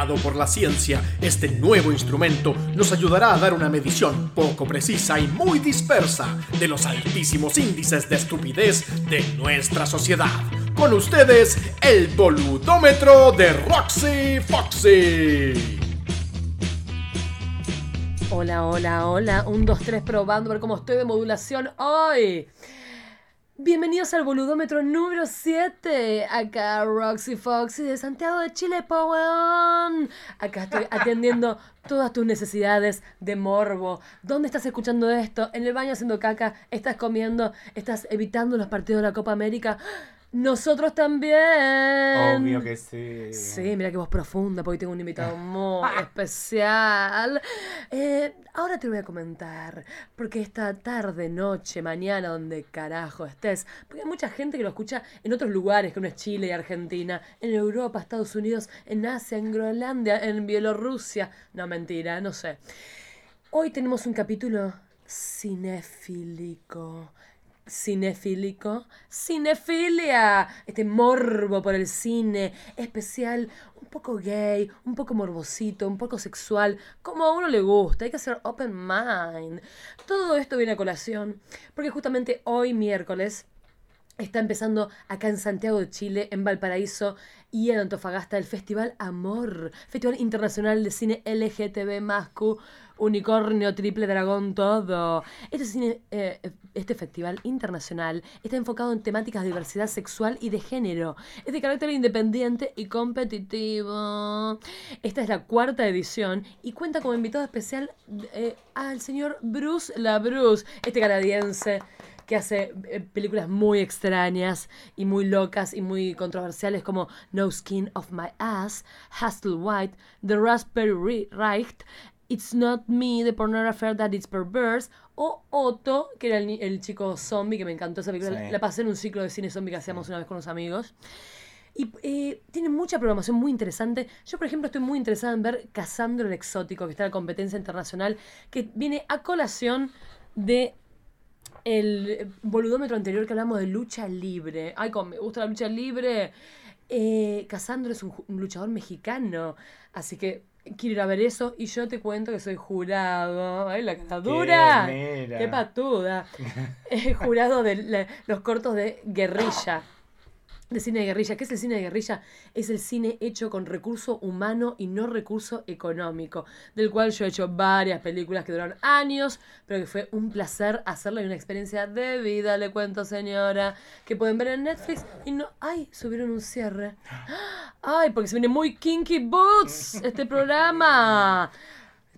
Por la ciencia, este nuevo instrumento nos ayudará a dar una medición poco precisa y muy dispersa de los altísimos índices de estupidez de nuestra sociedad. Con ustedes, el boludómetro de Roxy Foxy. Hola, hola, hola. Un, dos, tres, probando ver cómo estoy de modulación hoy. Bienvenidos al boludómetro número 7. Acá Roxy Foxy de Santiago de Chile, Poweon. Acá estoy atendiendo todas tus necesidades de morbo. ¿Dónde estás escuchando esto? ¿En el baño haciendo caca? ¿Estás comiendo? ¿Estás evitando los partidos de la Copa América? Nosotros también. Obvio que sí. Sí, mira que voz profunda, porque tengo un invitado muy especial. Eh, ahora te voy a comentar, porque esta tarde, noche, mañana, donde carajo estés, porque hay mucha gente que lo escucha en otros lugares, que no es Chile y Argentina, en Europa, Estados Unidos, en Asia, en Groenlandia, en Bielorrusia. No, mentira, no sé. Hoy tenemos un capítulo cinéfilico cinefílico, cinefilia, este morbo por el cine, especial, un poco gay, un poco morbosito, un poco sexual, como a uno le gusta, hay que ser open mind. Todo esto viene a colación, porque justamente hoy miércoles está empezando acá en Santiago de Chile, en Valparaíso y en Antofagasta el Festival Amor, Festival Internacional de Cine LGTB Q, Unicornio, Triple Dragón, todo. Este, cine, eh, este festival internacional está enfocado en temáticas de diversidad sexual y de género. Es de carácter independiente y competitivo. Esta es la cuarta edición y cuenta como invitado especial eh, al señor Bruce LaBruce, este canadiense que hace eh, películas muy extrañas y muy locas y muy controversiales como No Skin of My Ass, Hustle White, The Raspberry Right, It's Not Me, The Pornographer That It's Perverse, o Otto, que era el, chico zombie, que me encantó esa película. La pasé en un ciclo de cine zombie que hacíamos una vez con los amigos. Y eh, tiene mucha programación muy interesante. Yo, por ejemplo, estoy muy interesada en ver Casandro el Exótico, que está en la competencia internacional, que viene a colación de el boludómetro anterior que hablamos de lucha libre. Ay, me gusta la lucha libre. Eh, Casandro es un, luchador mexicano, así que quiero ir a ver eso y yo te cuento que soy jurado. ¡Ay, la catadura! ¡Qué, ¡Qué patuda! Eh, jurado de los cortos de guerrilla de cine de guerrilla. ¿Qué es el cine de guerrilla? Es el cine hecho con recurso humano y no recurso económico, del cual yo he hecho varias películas que duraron años, pero que fue un placer hacerlo y una experiencia de vida, le cuento señora, que pueden ver en Netflix y no, ay, subieron un cierre. Ay, porque se viene muy kinky boots este programa.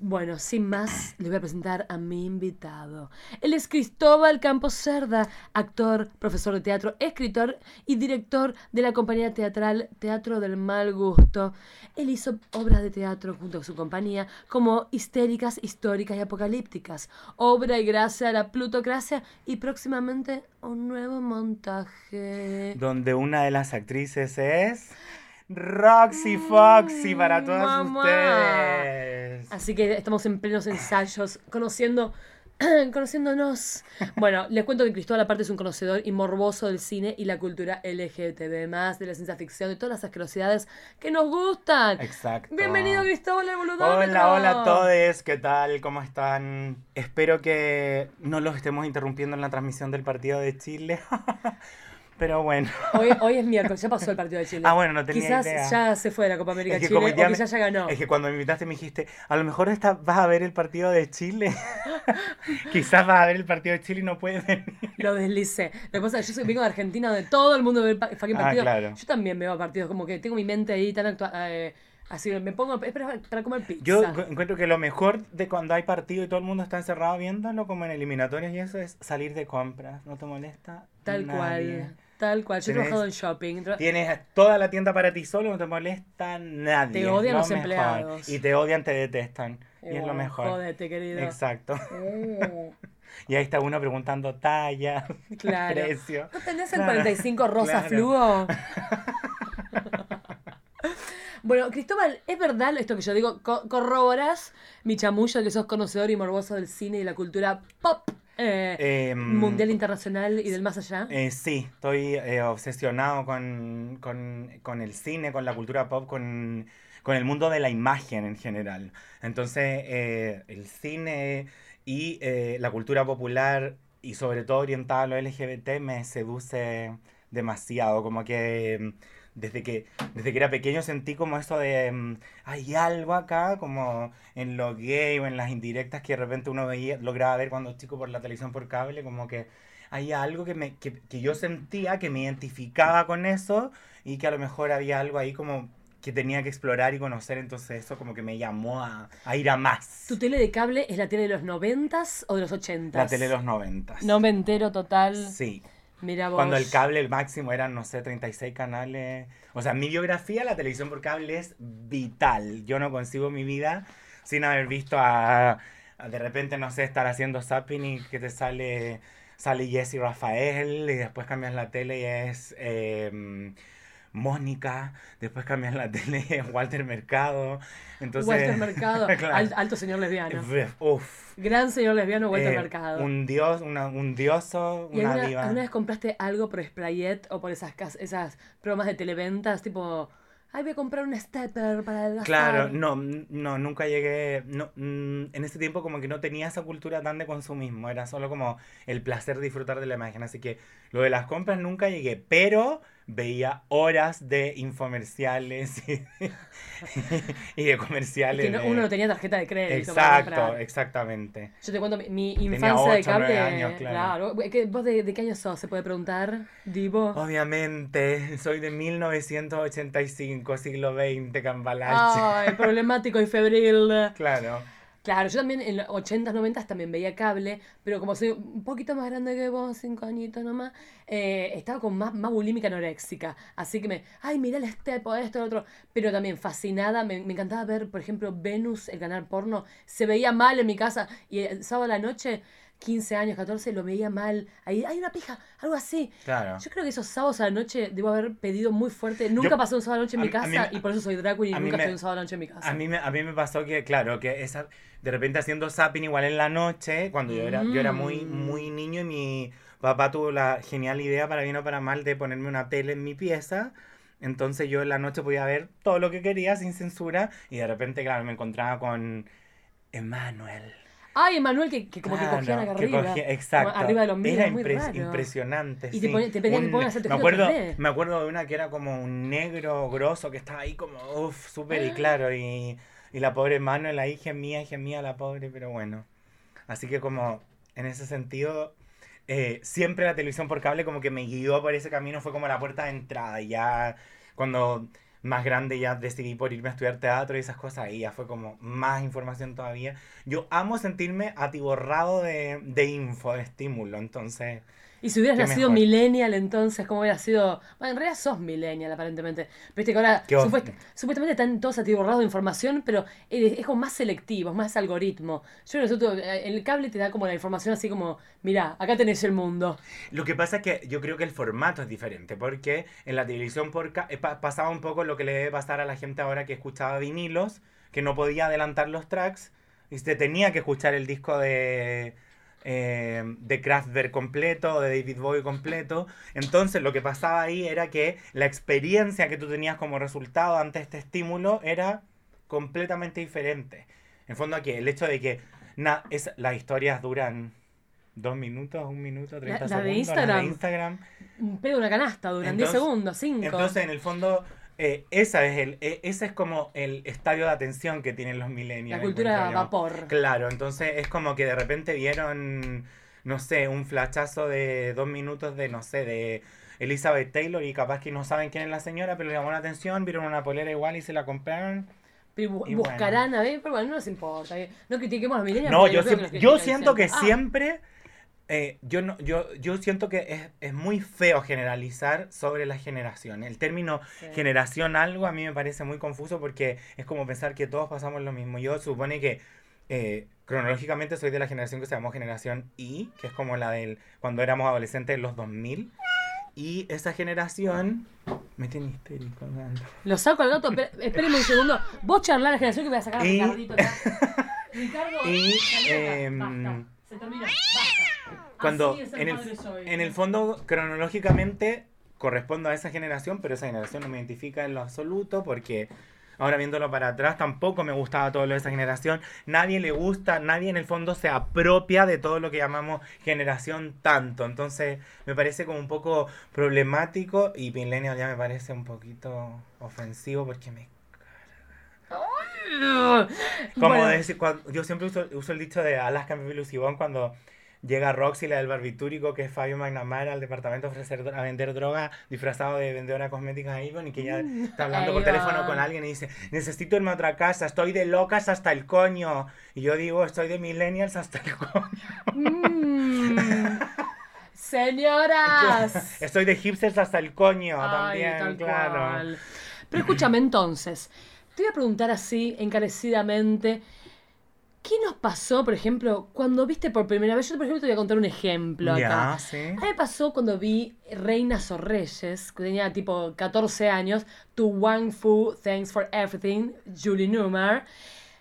Bueno, sin más, le voy a presentar a mi invitado. Él es Cristóbal Campos Cerda, actor, profesor de teatro, escritor y director de la compañía teatral Teatro del Mal Gusto. Él hizo obras de teatro junto con su compañía como Histéricas, Históricas y Apocalípticas, Obra y Gracia a la Plutocracia y próximamente un nuevo montaje. Donde una de las actrices es... Roxy Foxy para todas ustedes. Así que estamos en plenos ensayos, conociendo conociéndonos. Bueno, les cuento que Cristóbal aparte es un conocedor y morboso del cine y la cultura LGTB+, de la ciencia ficción, de todas las asquerosidades que nos gustan. Exacto. Bienvenido Cristóbal al Hola, hola a todos, ¿qué tal? ¿Cómo están? Espero que no los estemos interrumpiendo en la transmisión del partido de Chile. Pero bueno. Hoy, hoy es miércoles, ya pasó el partido de Chile. Ah, bueno, no tenía Quizás ya se fue de la Copa América Chile o quizás ya ganó. Es que cuando me invitaste me dijiste, a lo mejor está, vas a ver el partido de Chile. quizás vas a ver el partido de Chile y no puedes venir. Lo deslicé. Lo que pasa es que yo soy, vengo de Argentina, donde todo el mundo ve el ah, partido. claro. Yo también veo partidos, como que tengo mi mente ahí tan actual. Eh, así me pongo es para, comer pizza. Yo encuentro que lo mejor de cuando hay partido y todo el mundo está encerrado viéndolo, como en eliminatorias y eso, es salir de compras. ¿No te molesta? Tal cual. Tal cual, yo he trabajado en shopping. Tienes toda la tienda para ti solo, no te molesta nadie. Te odian los empleados. Y te odian, te detestan. y es lo oh, mejor. Jódete, querido. Exacto. Oh. y ahí está uno preguntando talla, claro. precio. ¿No tenés el 45 rosa fluo? bueno, Cristóbal, ¿es verdad esto que yo digo? ¿Corroboras mi chamullo que sos conocedor y morboso del cine y la cultura pop Eh, Em, mundial internacional y del más allá. Eh, sí, estoy eh, obsesionado con, con- con el cine, con la cultura pop, con, con el mundo de la imagen en general. Entonces, el cine y la cultura popular, y sobre todo orientada a lo LGBT, me seduce demasiado. Como que mm, desde que, desde que era pequeño sentí como eso de, mm, hay algo acá, como en lo gay o en las indirectas que de repente uno veía, lograba ver cuando chico por la televisión por cable, como que hay algo que, me, que, que yo sentía, que me identificaba con eso y que a lo mejor había algo ahí como que tenía que explorar y conocer, entonces eso como que me llamó a, a ir a más. ¿Tu tele de cable es la tele de los noventas o de los ochentas? La tele de los noventas. No me entero total. Sí. Mira vos. Cuando el cable, el máximo eran, no sé, 36 canales. O sea, mi biografía, la televisión por cable es vital. Yo no consigo mi vida sin haber visto a, a de repente, no sé, estar haciendo zapping y que te sale, sale Jessy Rafael y después cambias la tele y es eh, Mónica, después cambias la tele Walter Mercado. Entonces, Walter Mercado. Claro. Al- alto señor lesbiano. Uf. Gran señor lesbiano Walter Eh, Mercado. Un dios, una- un dioso, ¿Y una diva. alguna vez compraste algo por Sprayet o por esas, esas bromas de televentas? Tipo, ay, voy a comprar un stepper para adelgazar. Claro, no, no, nunca llegué, no, mm, en ese tiempo como que no tenía esa cultura tan de consumismo, era solo como el placer de disfrutar de la imagen, así que lo de las compras nunca llegué, pero veía horas de infomerciales y, y de Es comerciales. que no- de- uno no tenía tarjeta de crédito. para Exacto, comprar. exactamente. Yo te cuento mi, mi infancia de ocho, nueve cable. años, claro. ¿Qué- ¿Vos de, de qué año sos? ¿Se puede preguntar? Divo. Obviamente, soy de 1985, siglo XX, Cambalache. Ay, problemático y febril. Claro. Claro, yo también en los 80s, 90s también veía cable, pero como soy un poquito más grande que vos, cinco añitos nomás, eh, estaba con más, más bulímica anoréxica. Así que me, ay, mirá el step o esto, lo otro. Pero también fascinada, me, me encantaba ver, por ejemplo, Venus, el canal porno. Se veía mal en mi casa y el sábado a la noche, 15 años, 14, lo veía mal. Ahí hay una pija, algo así. Claro. Yo creo que esos sábados a la noche debo haber pedido muy fuerte. Nunca Yo- pasé un sábado a la noche en a mi mí casa y por eso soy drag queen y nunca me- estoy un sábado a la noche en mi casa. A mí, me, a mí me pasó que, claro, que esa, de repente haciendo zapping igual en la noche, cuando yo era, yo era muy, Mm. muy niño y mi papá tuvo la genial idea, para bien o para mal, de ponerme una tele en mi pieza. Entonces yo en la noche podía ver todo lo que quería sin censura y de repente, claro, me encontraba con Emanuel. Ay, Emanuel, que, que como que Claro, cogían arriba. cogía- exacto. Arriba de los míos, Era muy raro. impresionante. Y te sí. ponía- te pedían que pongas el me acuerdo, 3D. me acuerdo de una que era como un negro grosso que estaba ahí como, uff, súper y Ah. claro. Y, y la pobre Manuel ahí gemía, gemía la pobre, pero bueno. Así que como en ese sentido, eh, siempre la televisión por cable como que me guió por ese camino, fue como la puerta de entrada. Ya cuando más grande ya decidí por irme a estudiar teatro y esas cosas, ahí ya fue como más información todavía. Yo amo sentirme atiborrado de, de info, de estímulo, entonces... Y si hubieras nacido mejor. millennial, entonces, ¿cómo hubiera sido? Bueno, en realidad sos millennial, aparentemente. Viste que ahora supuest- supuestamente están todos atiborrados de información, pero es, es como más selectivo, es más algoritmo. Yo nosotros, eh, el cable te da como la información así como, mirá, acá tenés el mundo. Lo que pasa es que yo creo que el formato es diferente, porque en la televisión por eh, pa- pasaba un poco lo que le debe pasar a la gente ahora que escuchaba vinilos, que no podía adelantar los tracks y se tenía que escuchar el disco de, eh, de Kraftwerk completo de David Bowie completo. Entonces lo que pasaba ahí era que la experiencia que tú tenías como resultado ante este estímulo era completamente diferente. En fondo aquí, el hecho de que na- es, las historias duran dos minutos, un minuto, 30 la de segundos. Instagram. de Instagram. Un pedo una canasta, duran 10 Entonces- segundos, 5. Entonces, en el fondo, eh, esa es el, eh, ese es como el estadio de atención que tienen los millennials. la cultura yo. vapor. Claro, entonces es como que de repente vieron, no sé, un flachazo de dos minutos de, no sé, de Elizabeth Taylor y capaz que no saben quién es la señora, pero le llamó la atención, vieron una polera igual y se la compraron. Pero bu- y buscarán, a ver, pero bueno, no nos importa. eh. No critiquemos a los millennials. No, yo, que yo siento que. Ah, siempre, eh, yo, no, yo, yo siento que es, es muy feo generalizar sobre las generaciones. El término Sí. generación algo a mí me parece muy confuso porque es como pensar que todos pasamos lo mismo. Yo supone que eh, cronológicamente soy de la generación que se llamó generación Y, que es como la del cuando éramos adolescentes en los 2000. Y esa generación me tiene histérico. man. Lo saco al gato, espé- espérenme un segundo. Vos charlar la generación que voy a sacar a Y- Ricardito acá. Ricardo, y, em, Basta. Se terminó. Basta. Cuando Así es el en, el, soy. en el fondo, cronológicamente, correspondo a esa generación, pero esa generación no me identifica en lo absoluto porque ahora viéndolo para atrás tampoco me gustaba todo lo de esa generación. Nadie le gusta, nadie en el fondo se apropia de todo lo que llamamos generación tanto. Entonces me parece como un poco problemático y Millennial ya me parece un poquito ofensivo porque me Como Bueno, decir, cuando- yo siempre uso, uso el dicho de Alaska en Lucibón cuando llega Roxy, la del barbitúrico, que es Fabio McNamara, al departamento a, ofrecer, a vender droga disfrazado de vendedora cosmética Avon y que ya está hablando por teléfono con alguien y dice, necesito irme a otra casa, estoy de locas hasta el coño. Y yo digo, estoy de millennials hasta el coño. mm, señoras. Estoy de hipsters hasta el coño Ay, también, claro. cual. Pero escúchame entonces, te voy a preguntar así, encarecidamente, ¿qué nos pasó, por ejemplo, cuando viste por primera vez? Yo, por ejemplo, te voy a contar un ejemplo Ya, acá. sí. A mí me pasó cuando vi Reinas o Reyes, que tenía tipo 14 años, To Wang Fu, Thanks for Everything, Julie Newmar,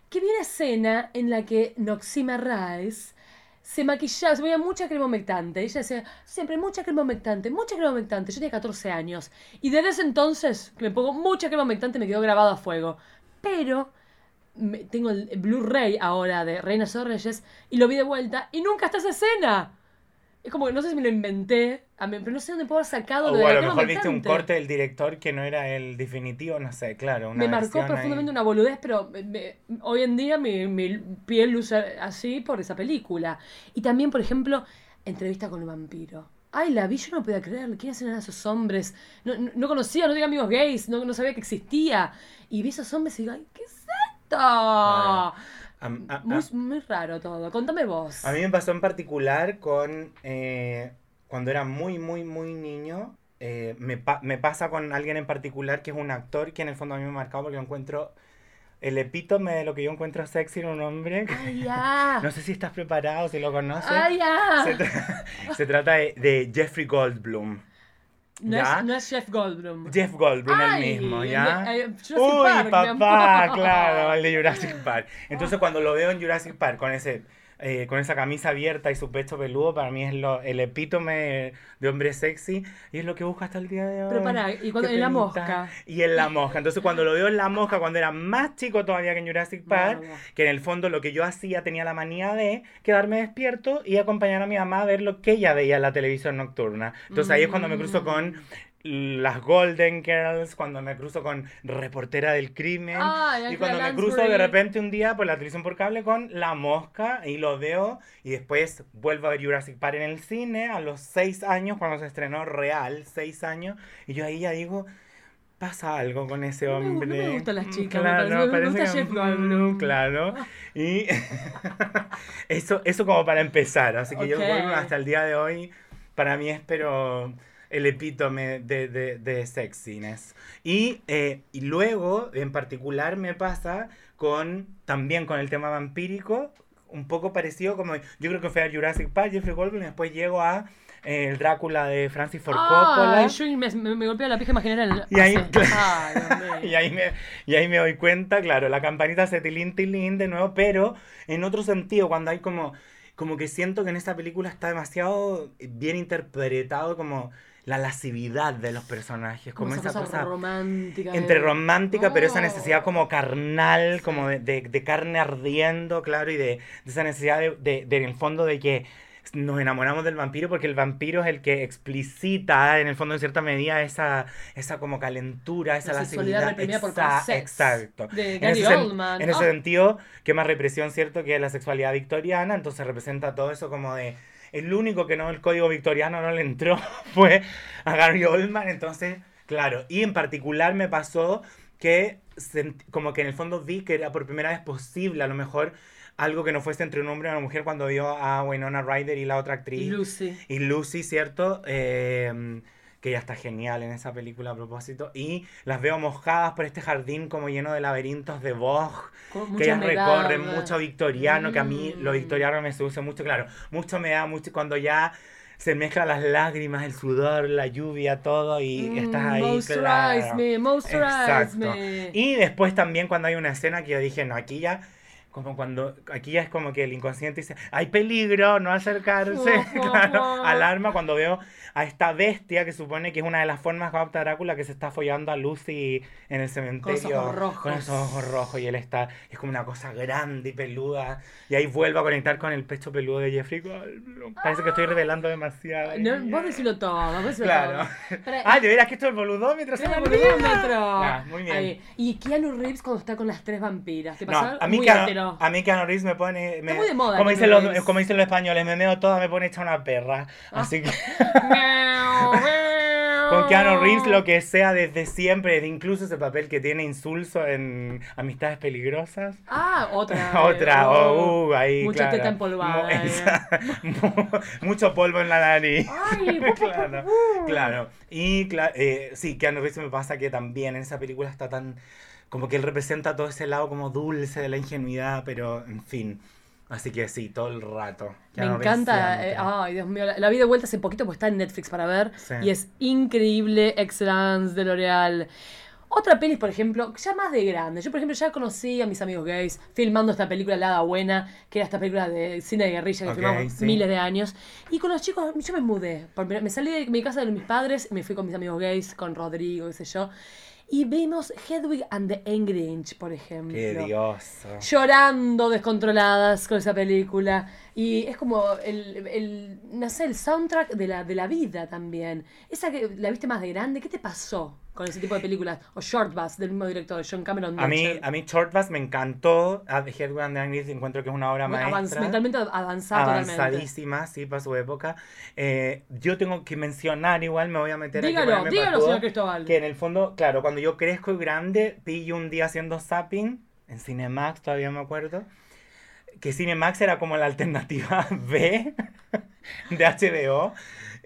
que vi una escena en la que Noxima Rice se maquillaba, se ponía mucha crema humectante. Ella decía, siempre mucha crema humectante, mucha crema humectante. Yo tenía 14 años. Y desde ese entonces, que me pongo mucha crema humectante, me quedó grabado a fuego. Pero me- tengo el Blu-ray ahora de Reinas o Reyes y lo vi de vuelta y nunca está esa escena. Es como que no sé si me lo inventé, a mí- pero no sé dónde puedo haber sacado lo de a la lo crema mejor viste un corte del director que no era el definitivo, no sé, claro. Una Me marcó ahí. profundamente una boludez, pero me- me- hoy en día mi, mi piel luce así por esa película. Y también, por ejemplo, entrevista con el vampiro. Ay, la vi, yo no podía creer. ¿Quiénes eran esos hombres? No, no, no conocía, no tenía amigos gays, no, no sabía que existía. Y vi esos hombres y digo, ay, ¿qué es a- Muy, muy raro todo. Contame vos. A mí me pasó en particular con eh, cuando era muy, muy, muy niño. eh, me, pa- me pasa con alguien en particular que es un actor que en el fondo a mí me ha marcado porque lo encuentro el epítome de lo que yo encuentro sexy en un hombre. Ay, ya. No sé si estás preparado, si lo conoces. Ay, ya. Se, tra- se trata de, de Jeffrey Goldblum. No es, no es Jeff Goldblum. Jeff Goldblum Ay, el mismo, ¿ya? de- eh, Uy, Park, papá, claro, el de Jurassic Park. Entonces cuando lo veo en Jurassic Park con ese eh, con esa camisa abierta y su pecho peludo, para mí es lo, el epítome de hombre sexy y es lo que busca hasta el día de hoy. Pero pará, y cuando- en La. Mosca. Y en La Mosca. Entonces cuando lo veo en La Mosca, cuando era más chico todavía que en Jurassic Park, que en el fondo lo que yo hacía tenía la manía de quedarme despierto y acompañar a mi mamá a ver lo que ella veía en la televisión nocturna. Entonces ahí es cuando me cruzo con las Golden Girls, cuando me cruzo con Reportera del Crimen y cuando me Lansbury. cruzo de repente un día por la televisión por cable con La Mosca y lo veo y después vuelvo a ver Jurassic Park en el cine a los seis años cuando se estrenó real, seis años y yo ahí ya digo pasa algo con ese No gu- no hombre. me gustan las chicas, me claro, parece- me gusta que- Jeff Goldblum. Claro. Y eso, eso como para empezar. Así que yo. Goldblum hasta el día de hoy, para mí es pero el epítome de, de, de sexiness. Y, eh, y luego, en particular, me pasa con también con el tema vampírico, un poco parecido como yo creo que fue a Jurassic Park, Jeffrey Goldblum, y después llego a eh, el Drácula de Francis Ford Coppola. Ay, yo me, me, me golpea la pija imaginaria. Y ahí- mío. Y ahí, me, y ahí me doy cuenta, claro, la campanita hace tilín, tilín de nuevo, pero en otro sentido, cuando hay como, como que siento que en esta película está demasiado bien interpretado como la lascividad de los personajes, como, esa cosa, romántica. entre de- romántica, pero esa necesidad como carnal, como de, de- de carne ardiendo, claro, y de, de esa necesidad de, en el fondo de que nos enamoramos del vampiro porque el vampiro es el que explicita en el fondo en cierta medida esa, esa como calentura, esa La sexualidad reprimida por Exa- sex, Exacto. de En ese, en ese Oh. sentido, que más represión, ¿cierto? Que la sexualidad victoriana, entonces representa todo eso como de... El único que no, el código victoriano no le entró fue a Gary Oldman, entonces, claro. Y en particular me pasó que como que en el fondo vi que era por primera vez posible a lo mejor algo que no fuese entre un hombre y una mujer cuando vio a Winona Ryder y la otra actriz. Y Lucy. Y Lucy, ¿cierto? Eh, que ella está genial en esa película a propósito. Y las veo mojadas por este jardín como lleno de laberintos de Vogue. Que ellas recorren mucho victoriano, que a mí lo Mm. victoriano me seduce mucho, claro. Mucho me da mucho cuando ya se mezclan las lágrimas, el sudor, la lluvia, todo, y Mm, estás ahí. Claro. me, Exacto. me. Y después también cuando hay una escena que yo dije, no, aquí ya como cuando aquí ya es como que el inconsciente dice, hay peligro, no acercarse, claro, alarma cuando veo a esta bestia que supone que es una de las formas que adopta Drácula que se está follando a Lucy en el cementerio. ojos rojos. Con esos ojos rojos y él está, es como una cosa grande y peluda y ahí vuelvo a conectar con el pecho peludo de Jeffrey Goldblum. Parece que estoy revelando demasiado. No, vos decilo todo, vos decilo Claro. todo. Pero- Ay, de veras que esto es el boludómetro. olvidó. boludómetro. Ya, muy bien. Ahí. Y Keanu Reeves cuando está con las tres vampiras. ¿Te pasó? No, a mí, muy Keanu, a mí Keanu Reeves me pone... Me, muy de moda Como dicen, los, como dicen los españoles, me meo toda, me pone hecha una perra. Ah. Así que con Keanu Reeves lo que sea desde siempre, desde incluso ese papel que tiene insulso en Amistades Peligrosas. Ah, otra. Otra, oh. oh, uh, ahí, Mucha claro. teta empolvada, eh. esa- mucho polvo en la nariz. Ay, claro, claro. Y cla- eh, sí, Keanu Reeves me pasa que también en esa película está tan... Como que él representa todo ese lado como dulce de la ingenuidad, pero en fin. Así que sí, todo el rato. Me encanta, eh, ay Dios mío, la, la vi de vuelta hace poquito porque está en Netflix para ver Sí. y es increíble, Excellence de L'Oreal. Otra peli, por ejemplo, ya más de grande. Yo, por ejemplo, ya conocí a mis amigos gays filmando esta película La Hada Buena, que era esta película de cine de guerrilla que filmamos sí. miles de años. Y con los chicos, yo me mudé. Me salí de mi casa de mis padres y me fui con mis amigos gays, con Rodrigo, qué sé yo. Y vimos Hedwig and the Angry Inch, por ejemplo Qué dioso. llorando descontroladas con esa película. Y es como el, el no sé, el soundtrack de la, de la vida también. Esa que la viste más de grande, ¿qué te pasó con ese tipo de películas? O Short Bus, del mismo director, John Cameron. A mí, a mí Short Bus me encantó. A The Headway and the Angry encuentro que es una obra avanz- maestra. mentalmente avanzada totalmente. avanzadísima, sí, para su época. Eh, yo tengo que mencionar, igual me voy a meter aquí, Dígalo, ponerme dígalo, patudo, señor Cristóbal. Que en el fondo, claro, cuando yo crezco y grande, pillo un día haciendo zapping en Cinemax, todavía me acuerdo. Que Cinemax era como la alternativa B de HBO.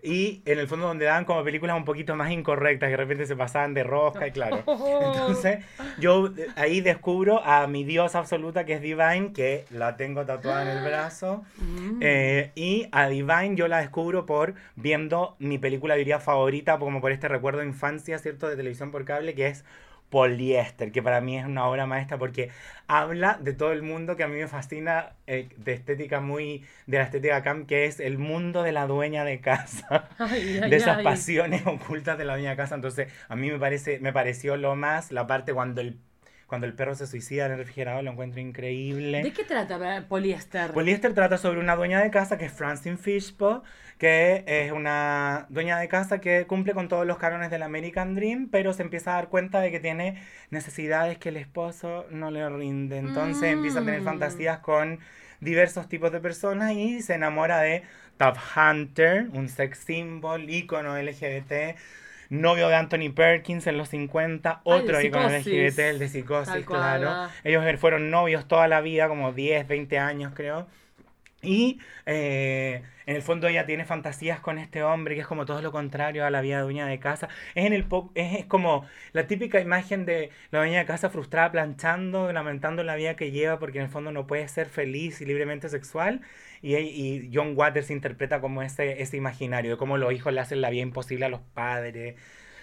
Y en el fondo donde daban como películas un poquito más incorrectas, que de repente se pasaban de rosca y claro. Entonces yo eh, ahí descubro a mi diosa absoluta que es Divine, que la tengo tatuada en el brazo. Mm. Eh, y a Divine yo la descubro por viendo mi película, diría, favorita, como por este recuerdo de infancia, ¿cierto? De televisión por cable, que es Poliéster, que para mí es una obra maestra porque habla de todo el mundo que a mí me fascina, eh, de estética muy, de la estética camp, que es el mundo de la dueña de casa Ay, ay, de esas ay. pasiones ocultas de la dueña de casa. Entonces, a mí me parece, me pareció lo más, la parte cuando el, cuando el perro se suicida en el refrigerador, lo encuentro increíble. ¿De qué trata Poliéster? Poliéster trata sobre una dueña de casa que es Francine Fishpo, que es una dueña de casa que cumple con todos los cánones del American Dream, pero se empieza a dar cuenta de que tiene necesidades que el esposo no le rinde. Entonces empieza a tener Mm. fantasías con diversos tipos de personas y se enamora de Top Hunter, un sex symbol, ícono LGBT. Novio de Anthony Perkins en los 50, Ah, el de otro ícono Psicosis. LGBT, el de psicosis, Tal claro. ah. Ellos fueron novios toda la vida, como 10, 20 años creo. Y eh, en el fondo ella tiene fantasías con este hombre que es como todo lo contrario a la vida de dueña de casa. Es, en el po- es, es como la típica imagen de la dueña de casa frustrada planchando, lamentando la vida que lleva porque en el fondo no puede ser feliz y libremente sexual. Y, y John Waters interpreta como ese, ese imaginario de cómo los hijos le hacen la vida imposible a los padres.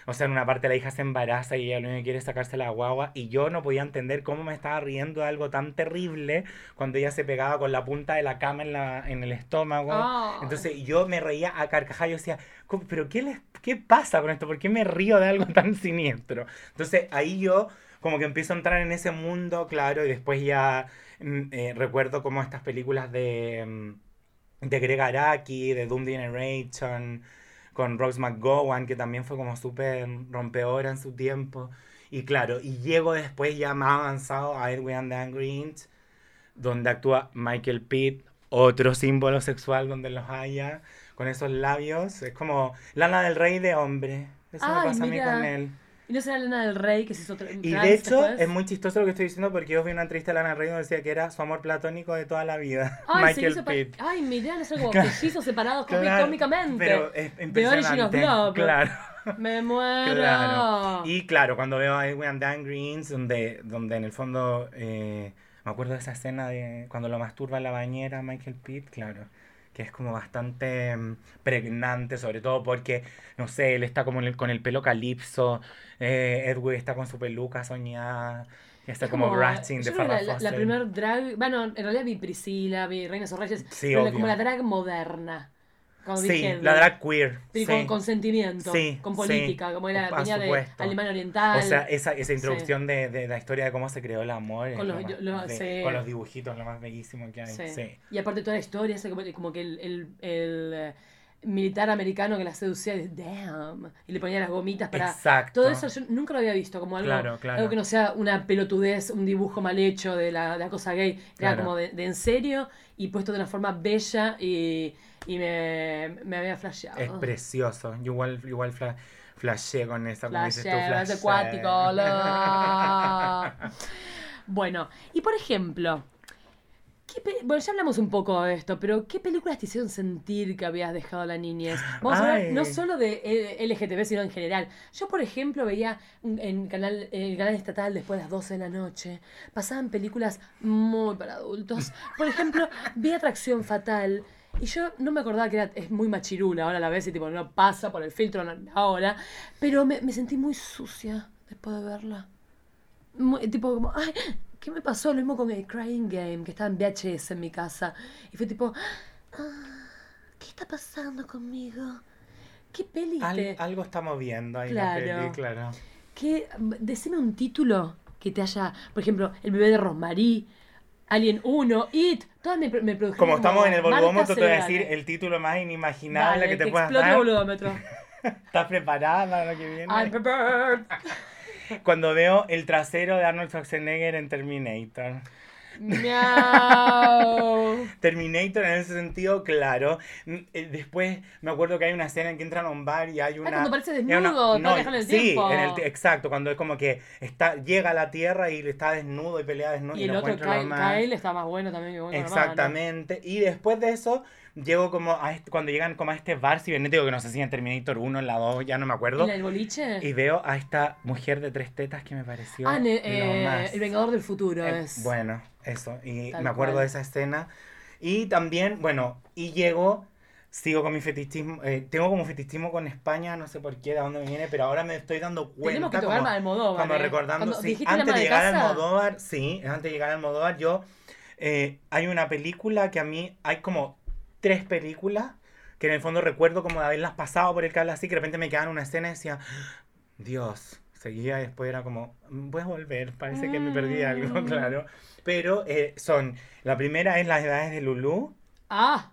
O sea, en una parte la hija se embaraza y ella lo único que quiere es sacarse la guagua. Y yo no podía entender cómo me estaba riendo de algo tan terrible cuando ella se pegaba con la punta de la cama en, la, en el estómago. Ay. Entonces yo me reía a carcajadas. Yo decía, "¿Cómo- ¿pero qué, les, qué pasa con esto? ¿Por qué me río de algo tan siniestro? Entonces ahí yo como que empiezo a entrar en ese mundo, claro, y después ya mm, eh, recuerdo como estas películas de, mm, de Greg Araki, de Doom Generation con Rose McGowan, que también fue como súper rompeora en su tiempo. Y claro, y llego después ya más avanzado a Edwin and the Angry Inch, donde actúa Michael Pitt, otro símbolo sexual donde los haya, con esos labios. Es como Lana del Rey de hombre. Eso Ay, me pasa mira. a mí con él. ¿Y no será Elena del Rey que se hizo Y de hecho, es muy chistoso lo que estoy diciendo porque yo vi una entrevista de Lana del Rey donde decía que era su amor platónico de toda la vida. Ay, Michael Pitt. Ay, mirá, no sé, como mellizos separados Claro, cómicamente. Pero es The impresionante. Love. Claro. Me muero. Claro. Y claro, cuando veo a Edwin Dan Greens, donde, donde en el fondo eh, me acuerdo de esa escena de cuando lo masturba en la bañera Michael Pitt, claro, que es como bastante mm, pregnante, sobre todo porque, no sé, él está como el- con el pelo calipso, eh, Edwin está con su peluca soñada. Está Es como, ratching de Farrah la, la, primer drag, bueno, en realidad vi Priscila, vi Reinas o Reyes, Sí, pero obvio. como la drag moderna. Como Sí, dije, la drag queer. sí. Con consentimiento, Sí, con política, como era, Por venía de. Alemania Oriental. O sea, esa, esa introducción de, de la historia de cómo se creó el amor. Con lo los- más- lo- de- con los dibujitos, lo más bellísimo que hay. Y aparte toda la historia, como, como que el, el- el, militar americano que la seducía, de, damn, y le ponía las gomitas para... Exacto. Todo eso yo nunca lo había visto, como algo, Claro, claro. algo que no sea una pelotudez, un dibujo mal hecho de la, de la cosa gay. Era Claro. como de, de en serio y puesto de una forma bella y, y me, me había flasheado. Es precioso. Yo igual, igual fla, flashé con esa, como dices tú, acuático. bueno, y por ejemplo, ¿qué pe- bueno, ya hablamos un poco de esto, pero ¿qué películas te hicieron sentir que habías dejado la niñez? Vamos a hablar no solo de eh, LGTB, sino en general. Yo, por ejemplo, veía en canal, el canal estatal después de las 12 de la noche, pasaban películas muy para adultos. Por ejemplo, vi Atracción Fatal. Y yo no me acordaba que era, es muy machirula, ahora la ves y tipo no pasa por el filtro ahora, pero me, me sentí muy sucia después de verla. Muy- tipo como, ay, ¿qué me pasó? Lo mismo con el Crying Game, que estaba en VHS en mi casa. Y fue tipo, ah, ¿qué está pasando conmigo? ¿Qué peli Al- algo estamos viendo ahí Claro. en la peli, claro. ¿Qué? Decime un título que te haya, por ejemplo, El bebé de Rosmarie, Alien 1, It, todas me, me produjeron Como estamos en el boludómetro, te voy a decir el título más inimaginable Dale, que te puedas explote el dar. boludómetro. ¿Estás preparada para lo que viene? I'm prepared. Cuando veo el trasero de Arnold Schwarzenegger en Terminator. Miau. Terminator en ese sentido, claro. Mm, eh, Después me acuerdo que hay una escena en que entran a un bar y hay una. cuando aparece hay una- desnudo, no, en el sí, tiempo. en el exacto, cuando es como que está, llega a la Tierra y está desnudo y pelea desnudo. Y el lo otro, Kyle, está más bueno también que bueno. hermano. Exactamente. Y después de eso, llego como a este- cuando llegan como a este bar cibernético que no sé si en Terminator 1, en la 2, ya no me acuerdo. ¿En el boliche? Y veo a esta mujer de tres tetas que me pareció ah, ne- lo eh, más. El Vengador del Futuro Eh, es. Bueno, eso. Y Tal me acuerdo cual. de esa escena. Y también, bueno, y llego, sigo con mi fetichismo. eh, tengo como fetichismo con España, no sé por qué, de dónde me viene, pero ahora me estoy dando cuenta. Tenemos que como, Almodóvar. como ¿eh? recordando, Cuando sí, antes de llegar a casa, Almodóvar, sí, antes de llegar a Almodóvar, yo. eh, hay una película que a mí, hay como tres películas que en el fondo recuerdo como de haberlas pasado por el cable así, que de repente me quedaban una escena y decía, Dios, seguía y después era como, voy a volver, parece que me perdí algo, Mm. claro. Pero eh, son, la primera es Las Edades de Lulú, Ah,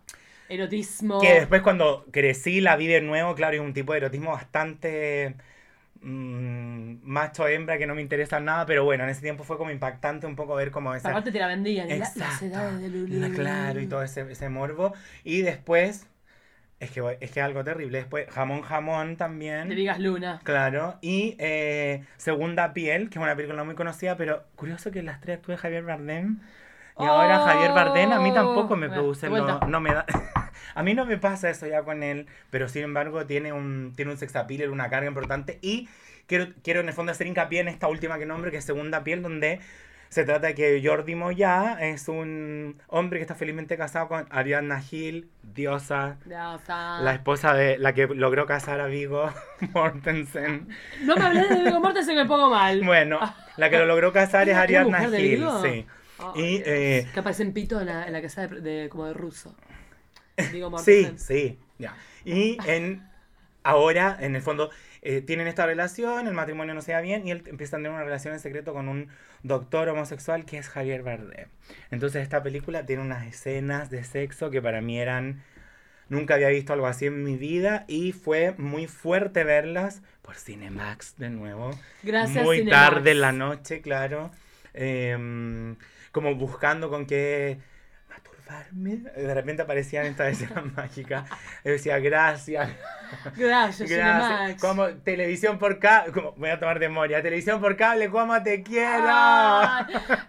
erotismo. que después cuando crecí la vi de nuevo, claro, es un tipo de erotismo bastante mm, macho hembra que no me interesa nada, pero bueno, en ese tiempo fue como impactante un poco ver como esa... Aparte te la vendían. la- Las Exacto. edades de Lulú. La- Claro, y todo ese, ese morbo. Y después, es que, es que algo terrible, después Jamón Jamón también. De Vigas Luna. Claro, y eh, Segunda Piel, que es una película muy conocida, pero curioso que las tres actúe Javier Bardem. Y ahora Javier Bardem a mí tampoco me Oh, produce, lo- no me da, a mí no me pasa eso ya con él, pero sin embargo tiene un, tiene un sex appeal, una carga importante y quiero, quiero en el fondo hacer hincapié en esta última que nombre, que es Segunda Piel, donde se trata de que Jordi Moya es un hombre que está felizmente casado con Ariadna Gil, diosa, la esposa de la que logró casar a Vigo Mortensen. No me hablé de Vigo Mortensen me pongo mal. Bueno, la que lo logró casar es ¿Una Ariadna Gil, sí. Ay, Y, Dios. eh, Que aparece en pito en la, en la casa de, de- como de ruso. Vigo Sí, Mortensen. sí, ya. Y en ahora, en el fondo, eh, tienen esta relación, el matrimonio no se da bien y él empieza a tener una relación en secreto con un doctor homosexual que es Javier Bardem. Entonces esta película tiene unas escenas de sexo que para mí eran... Nunca había visto algo así en mi vida y fue muy fuerte verlas por Cinemax de nuevo. Gracias, Muy Cinemax. tarde en la noche, claro. Em, como buscando con qué De repente aparecían estas escenas mágicas. Yo decía, gracias. Gracias, Gracias. Como televisión por cable. Como, voy a tomar de memoria. Televisión por cable, ¿cómo te quiero?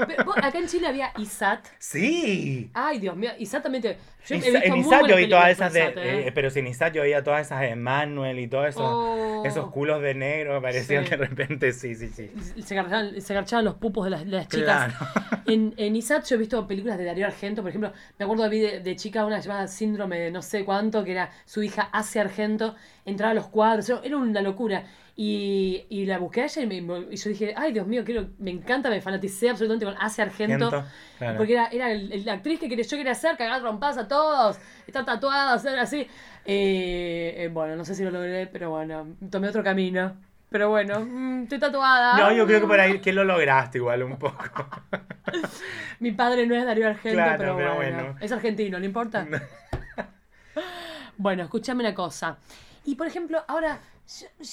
Pero acá en Chile había ISAT. Sí. Ay, Dios mío, ISAT también te. Yo he Isa- visto en muy Isat yo vi todas esas de. ISAT, ¿eh? eh, pero sin Isat yo veía todas esas de Manuel y todos esos, Oh. esos culos de negro que aparecían Sí. de repente. Sí, sí, sí. Se garchaban, se garchaban los pupos de las, de las chicas. Claro. En, en ISAT yo he visto películas de Darío Argento, por ejemplo, Me acuerdo vi de, de chica una llamada síndrome de no sé cuánto, que era su hija hace Argento, entraba a los cuadros, era- una locura. Y, y la busqué a ella y, me- y yo dije, ay Dios mío, quiero, me encanta, me fanaticé absolutamente con Hace Argento. Claro. Porque era, era el- la actriz que quería- yo quería hacer, cagar trompas a todos, estar tatuada, hacer así. Eh, eh, bueno, no sé si lo logré, pero bueno, tomé otro camino. Pero bueno, mm, estoy tatuada. No, yo creo que por ahí que lo lograste igual un poco. Mi padre no es Darío Argento, Claro, pero, pero bueno. bueno. Es argentino, ¿no importa? bueno, escúchame una cosa. Y por ejemplo, ahora,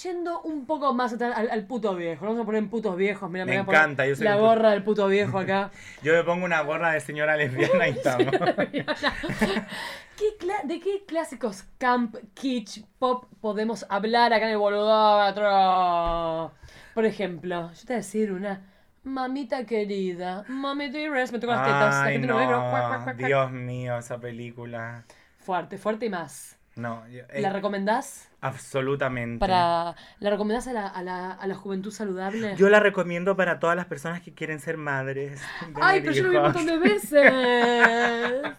yendo un poco más atrás al, al puto viejo, vamos a poner en putos viejos. Mira, Me voy a poner encanta, yo soy La puto- gorra del puto viejo acá. Yo me pongo una gorra de señora lesbiana y estamos. ¿Qué cla- ¿De qué clásicos camp, kitsch, pop podemos hablar acá en el boludómetro? Por ejemplo, yo te voy a decir una. Mamita querida, mami dearest, me toco las tetas. Ay, no. Dios mío, esa película. Fuerte, fuerte y más. No, yo- eh, ¿La recomendás? absolutamente. Para, ¿La recomendás a la, a, la, a la juventud saludable? Yo la recomiendo para todas las personas que quieren ser madres. ¡Ay, pero yo lo vi un montón de veces!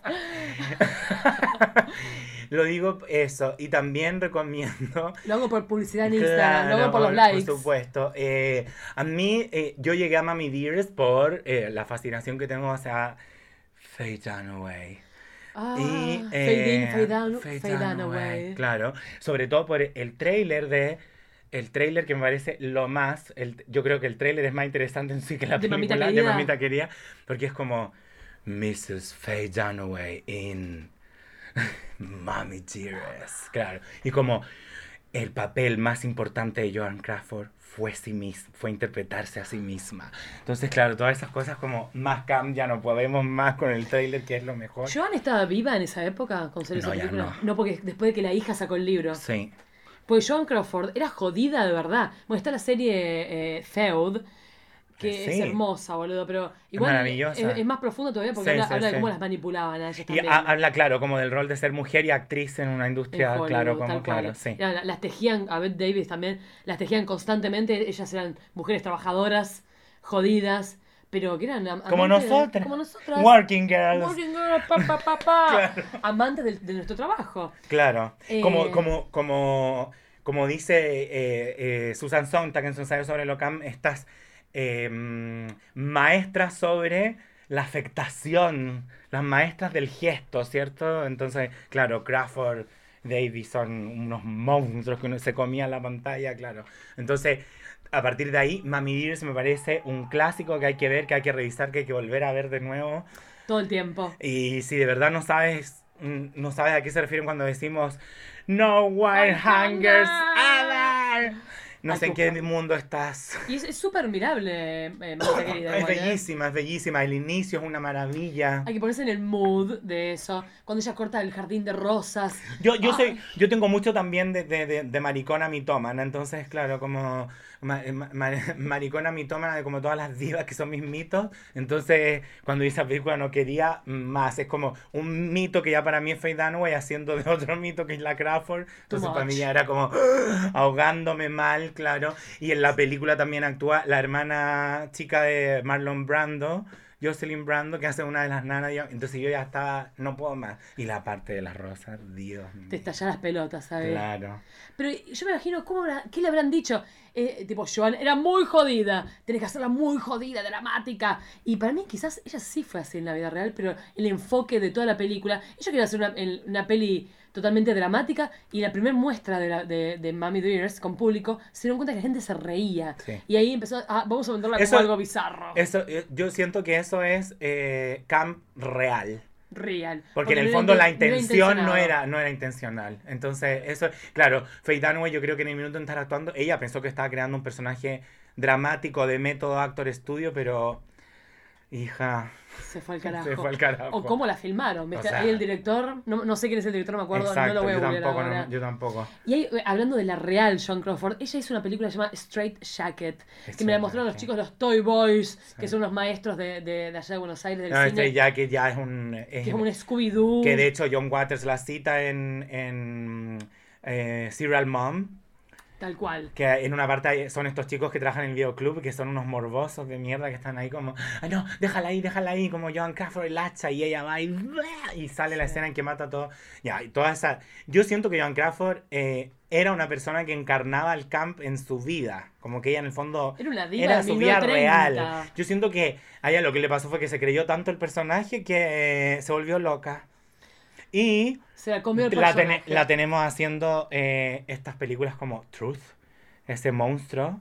Lo digo eso. Y también recomiendo. Lo hago por publicidad en Instagram, lo hago por los likes. Por supuesto. Eh, a mí, eh, yo llegué a Mami Dearest por eh, la fascinación que tengo hacia Faye Dunaway. Ah, y, fade in, eh, fade down, Faye fade away. Claro. Sobre todo por el trailer de. El trailer que me parece lo más. El, yo creo que el trailer es más interesante en sí que la De Mamita película de Querida. Mamita Querida. Porque es como. Mrs. Faye Dunaway in Mommy Dearest. Claro. Y como el papel más importante de Joan Crawford fue, sí mis- fue interpretarse a sí misma. Entonces, claro, todas esas cosas como más cam, ya no podemos más con el trailer, que es lo mejor. ¿Joan estaba viva en esa época con ser esa No, película? no. porque después de que la hija sacó el libro. Sí. Pues Joan Crawford era jodida de verdad. Bueno, está la serie eh, Feud, que es hermosa, boludo, pero igual es, es más profunda todavía porque Sí, habla, sí, habla de cómo las manipulaban a ellas Y ha- habla, claro, como del rol de ser mujer y actriz en una industria, claro, como, claro, sí. Las tejían, a Bette Davis también, las tejían constantemente, ellas eran mujeres trabajadoras, jodidas, pero que eran Como nosotras. como nosotras. Working girls. Working girls, pa, pa, pa. Amantes de, nuestro trabajo. Claro. Eh, Como, como, como, como dice eh, eh, Susan Sontag en su ensayo sobre el OCAM, estas eh, mm, maestras sobre la afectación, las maestras del gesto, ¿cierto? Entonces, claro, Crawford, Davis son unos monstruos que uno se comía en la pantalla, claro. Entonces, a partir de ahí, Mami me parece un clásico que hay que ver, que hay que revisar, que hay que volver a ver de nuevo. Todo el tiempo. Y si de verdad no sabes, no sabes a qué se refieren cuando decimos No wire hangers other. No sé en qué mundo estás. Y es es súper mirable, eh, mamita querida. Es igual, ¿eh? bellísima, es bellísima. El inicio es una maravilla. Hay que ponerse en el mood de eso. Cuando ella corta el jardín de rosas. Yo, yo Ah. soy, yo tengo mucho también de, de, de, de maricona mitómana, entonces claro, como ma- ma- ma- maricona mitómana de como todas las divas que son mis mitos, entonces cuando hice la película no quería más, es como un mito que ya para mí es Faye Dunaway haciendo de otro mito que es la Crawford, entonces para mí ya era como ahogándome mal, claro, y en la película también actúa la hermana chica de Marlon Brando, Jocelyn Brando, que hace una de las nanas, yo- entonces yo ya estaba, no puedo más, y la parte de las rosas, Dios mío. Te estallan las pelotas, ¿sabes? Claro. Pero yo me imagino, ¿cómo habrá- ¿qué le habrán dicho? Eh, tipo, Joan era muy jodida, tenés que hacerla muy jodida, dramática. Y para mí, quizás ella sí fue así en la vida real, pero el enfoque de toda la película. Ella quería hacer una, una peli totalmente dramática y la primera muestra de, la, de, de Mami Dearest con público se dieron cuenta que la gente se reía. Sí. Y ahí empezó, ah, vamos a Eso- como algo bizarro. Eso, eh, yo siento que eso es eh, camp real. Real. Porque, en el fondo la intención no era, no era intencional. Entonces, eso, claro, Faye Dunaway yo creo que en el minuto en estar actuando, ella pensó que estaba creando un personaje dramático de método actor estudio, pero hija, Se fue al carajo. se fue al carajo. O cómo la filmaron. O sea- Ahí el director, no, no sé quién es el director, no me acuerdo, Exacto, no lo voy a yo tampoco, no- yo tampoco. Y ahí, eh, hablando de la real Joan Crawford, ella hizo una película llamada Straight Jacket, que me la mostraron los chicos, los Toy Boys, que son unos maestros de, de, de allá de Buenos Aires del No, cine, ya que ya es un... es- que es un Scooby-Doo. que de hecho John Waters la cita en, en eh, Serial Mom. Tal cual. Que en una parte son estos chicos que trabajan en el videoclub, que son unos morbosos de mierda que están ahí como, ah, no, déjala ahí, déjala ahí, como Joan Crawford el hacha, y ella va y, y sale la escena en que mata a todo. Ya, y toda esa. Yo siento que Joan Crawford eh, era una persona que encarnaba el camp en su vida. Como que ella en el fondo Era una diva era su vida 1930. real. Yo siento que a ella lo que le pasó fue que se creyó tanto el personaje que eh, se volvió loca. Y Se la comió el la, personaje. la tenemos haciendo eh, estas películas como Truth, ese monstruo,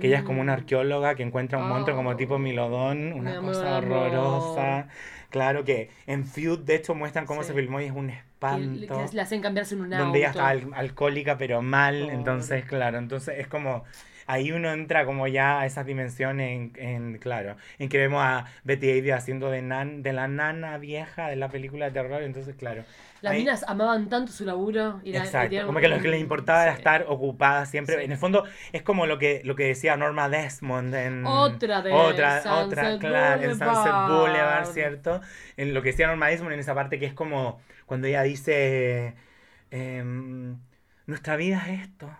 que ella es como una Mm. arqueóloga que encuentra un monstruo como Oh. tipo Milodón, Mi una cosa horrorosa. Claro que en Feud, de hecho, muestran cómo Sí. se filmó y es un Que, espanto. que le hacen cambiarse en un auto. donde ella está al- alcohólica pero mal, Pobre. entonces claro, entonces es como ahí uno entra como ya a esas dimensiones en, en, claro, en que vemos a Betty Davis haciendo de nan, de la nana vieja de la película de terror, entonces claro. Las ahí- minas amaban tanto su laburo. Y la- y Exacto, tenían como que lo que les importaba era estar ocupada siempre. Sí. En el fondo es como lo que, lo que decía Norma Desmond en... Otra de Otra, Sunset otra, claro, en Sunset Boulevard. ¿cierto? En lo que decía Norma Desmond en esa parte que es como cuando ella dice... em, Nuestra vida es esto.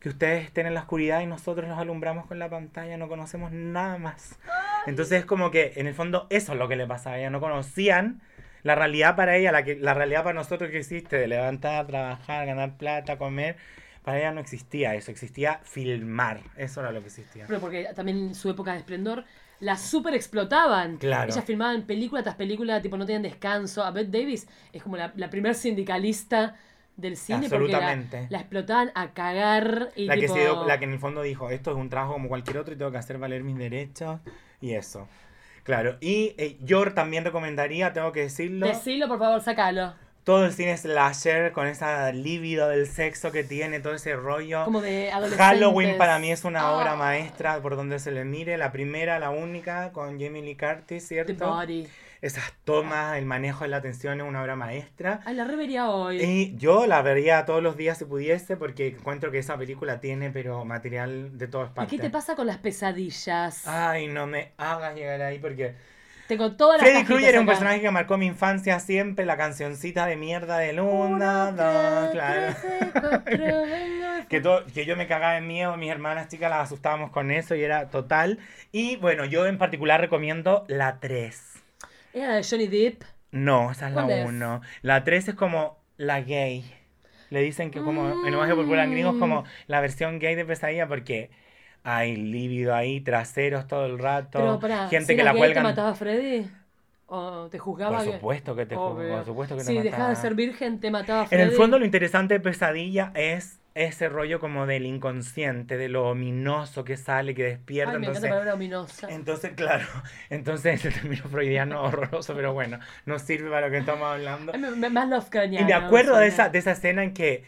Que ustedes estén en la oscuridad y nosotros los alumbramos con la pantalla, no conocemos nada más. Entonces es como que en el fondo eso es lo que le pasaba a ella. No conocían la realidad para ella, la, que, la realidad para nosotros que existe, de levantar, trabajar, ganar plata, comer. Para ella no existía eso, existía filmar. Eso era lo que existía. Pero porque también en su época de esplendor la super explotaban. Claro. Ellas filmaban película tras película, tipo no tenían descanso. A Bette Davis es como la, la primer sindicalista del cine porque la, Absolutamente. la explotaban a cagar y La que, tipo... se dio- la que en el fondo dijo, esto es un trabajo como cualquier otro y tengo que hacer valer mis derechos y eso. Claro, y eh, yo también recomendaría, tengo que decirlo, Decilo, por favor, sacalo. todo el cine slasher con esa libido del sexo que tiene, todo ese rollo. Como de. Halloween para mí es una obra Ah. maestra por donde se le mire, la primera, la única, con Jamie Lee Curtis, The ¿cierto? Body. Esas tomas, el manejo de la atención es una obra maestra. Ay, la revería hoy. Y yo la vería todos los días si pudiese, porque encuentro que esa película tiene, pero material de todas ¿Y partes. qué te pasa con las pesadillas? Ay, no me hagas llegar ahí, porque Tengo todas las Freddy Krueger es un personaje que marcó mi infancia siempre, la cancioncita de mierda de Luna, dos, claro. Que, to- que yo me cagaba en miedo, mis hermanas chicas las asustábamos con eso y era total. Y bueno, yo en particular recomiendo la 3. Era de Johnny Depp. No, esa es la ¿Cuál es? 1. La 3 es como la gay. Le dicen que como en lenguaje popular gringo es como la versión gay de pesadilla porque hay lívido ahí, traseros todo el rato, Pero pará, gente si que la ¿Te mataba a Freddy? ¿O te juzgaba? Por que- supuesto que te juzgo, Obvio. por supuesto que te Si dejabas de mataba. ser virgen, te mataba a En Freddy. el fondo lo interesante de pesadilla es ese rollo como del inconsciente, de lo ominoso que sale, que despierta. Ay, me encanta entonces, palabra ominosa. entonces, claro, entonces el término freudiano horroroso, pero bueno, no sirve para lo que estamos hablando. Más Lovecraftiano. Y me acuerdo de esa, de esa escena en que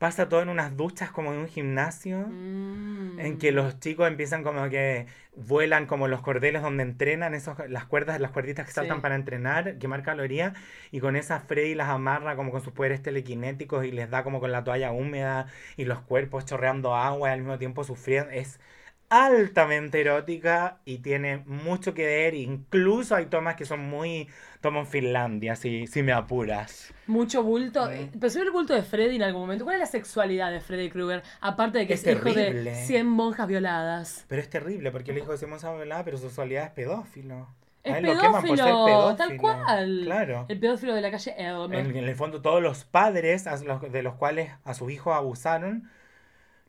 pasa todo en unas duchas como en un gimnasio. Mm. En que los chicos empiezan como que vuelan como los cordeles donde entrenan, esos, las cuerdas, las cuerditas que saltan Sí. para entrenar, quemar calorías, y con esas Freddy las amarra como con sus poderes telequinéticos y les da como con la toalla húmeda y los cuerpos chorreando agua y al mismo tiempo sufriendo. Es altamente erótica y tiene mucho que ver, incluso hay tomas que son muy tomo en Finlandia, si, si me apuras. Mucho bulto. Mm. Eh, ve el bulto de Freddy en algún momento. ¿Cuál es la sexualidad de Freddy Krueger? Aparte de que es, Es hijo de terrible. 100 monjas violadas. Pero es terrible porque el hijo de Simón Sabalá, pero su sexualidad es pedófilo. Es A él lo queman por ser pedófilo, tal pedófilo. cual. Claro. El pedófilo de la calle Elm. En, en el fondo, todos los padres a los- de los cuales a sus hijos abusaron,